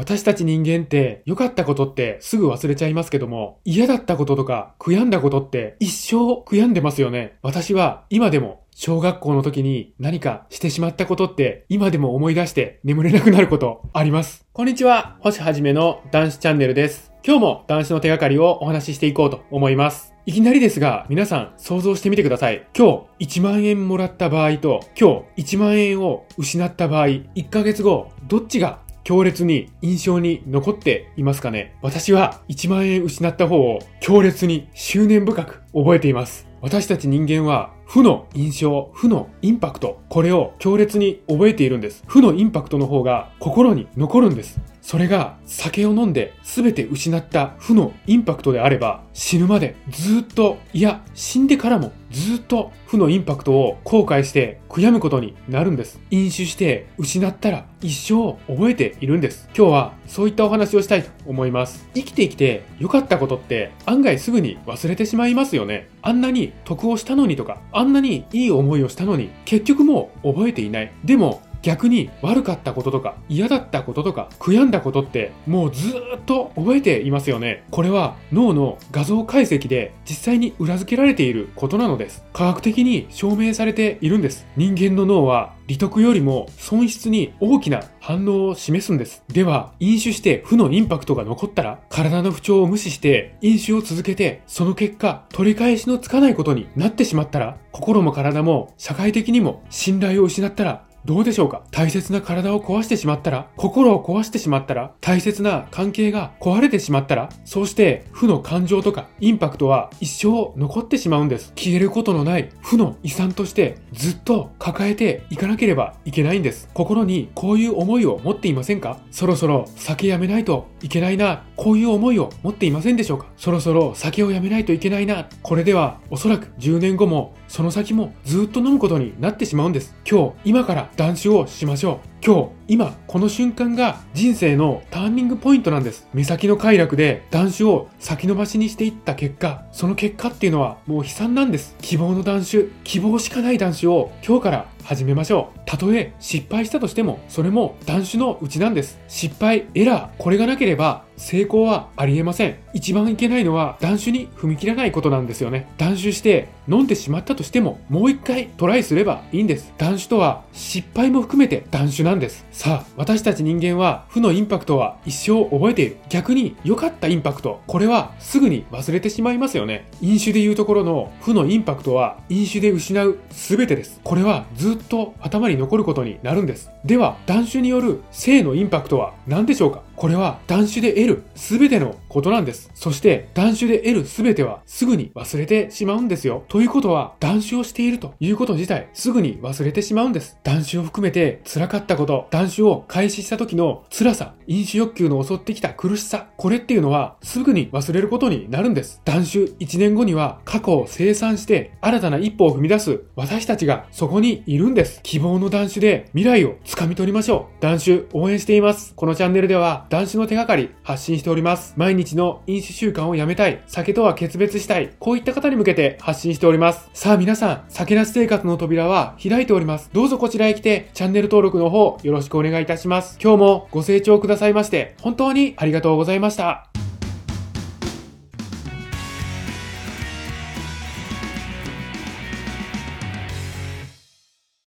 私たち人間って良かったことってすぐ忘れちゃいますけども、嫌だったこととか悔やんだことって一生悔やんでますよね。私は今でも小学校の時に何かしてしまったことって今でも思い出して眠れなくなることあります。こんにちは、星はじめの男子チャンネルです。今日も男子の手がかりをお話ししていこうと思います。いきなりですが、皆さん想像してみてください。今日1万円もらった場合と、今日1万円を失った場合、1ヶ月後、どっちが強烈に印象に残っていますかね？私は1万円失った方を強烈に執念深く覚えています。私たち人間は負の印象、負のインパクト、これを強烈に覚えているんです。負のインパクトの方が心に残るんです。それが酒を飲んで全て失った負のインパクトであれば死ぬまでずっと、いや死んでからもずっと負のインパクトを後悔して悔やむことになるんです。飲酒して失ったら一生覚えているんです。今日はそういったお話をしたいと思います。生きてきて良かったことって案外すぐに忘れてしまいますよね。あんなに得をしたのにとか、あんなにいい思いをしたのに結局もう覚えていない。でも逆に悪かったこととか嫌だったこととか悔やんだことってもうずっと覚えていますよね。これは脳の画像解析で実際に裏付けられていることなのです。科学的に証明されているんです。人間の脳は利得よりも損失に大きな反応を示すんです。では、飲酒して負のインパクトが残ったら、体の不調を無視して飲酒を続けて、その結果、取り返しのつかないことになってしまったら、心も体も社会的にも信頼を失ったら、どうでしょうか？大切な体を壊してしまったら、心を壊してしまったら、大切な関係が壊れてしまったら、そうして負の感情とかインパクトは一生残ってしまうんです。消えることのない負の遺産としてずっと抱えていかなければいけないんです。心にこういう思いを持っていませんか？そろそろ酒やめないといけないな、こういう思いを持っていませんでしょうか？そろそろ酒をやめないといけないな、これではおそらく10年後もその先もずっと飲むことになってしまうんです。今日、今から断酒をしましょう。今日、今、この瞬間が人生のターニングポイントなんです。目先の快楽で断酒を先延ばしにしていった結果、その結果っていうのはもう悲惨なんです。希望の断酒、希望しかない断酒を今日から始めましょう。たとえ失敗したとしても、それも断酒のうちなんです。失敗、エラー、これがなければ成功はありえません。一番いけないのは断酒に踏み切らないことなんですよね。断酒して飲んでしまったとしても、もう一回トライすればいいんです。断酒とは失敗も含めて断酒なんです。さあ、私たち人間は負のインパクトは一生覚えている。逆に良かったインパクト、これはすぐに忘れてしまいますよね。飲酒でいうところの負のインパクトは飲酒で失う全てです。これはずっと頭に残ることになるんです。では、断酒による性のインパクトは何でしょうか？これは断酒で得る全てのことなんです。そして断酒で得る全てはすぐに忘れてしまうんですよ。ということは断酒をしているということ自体すぐに忘れてしまうんです。断酒を含めて辛かったこと、断酒を開始した時の辛さ、飲酒欲求の襲ってきた苦しさ、これっていうのはすぐに忘れることになるんです。断酒1年後には過去を清算して新たな一歩を踏み出す私たちがそこにいるんです。希望の断酒で未来を掴み取りましょう。断酒応援しています。このチャンネルでは男子の手がかり発信しております。毎日の飲酒習慣をやめたい、酒とは決別したい、こういった方に向けて発信しております。さあ皆さん、酒なし生活の扉は開いております。どうぞこちらへ来て、チャンネル登録の方よろしくお願いいたします。今日もご清聴くださいまして、本当にありがとうございました。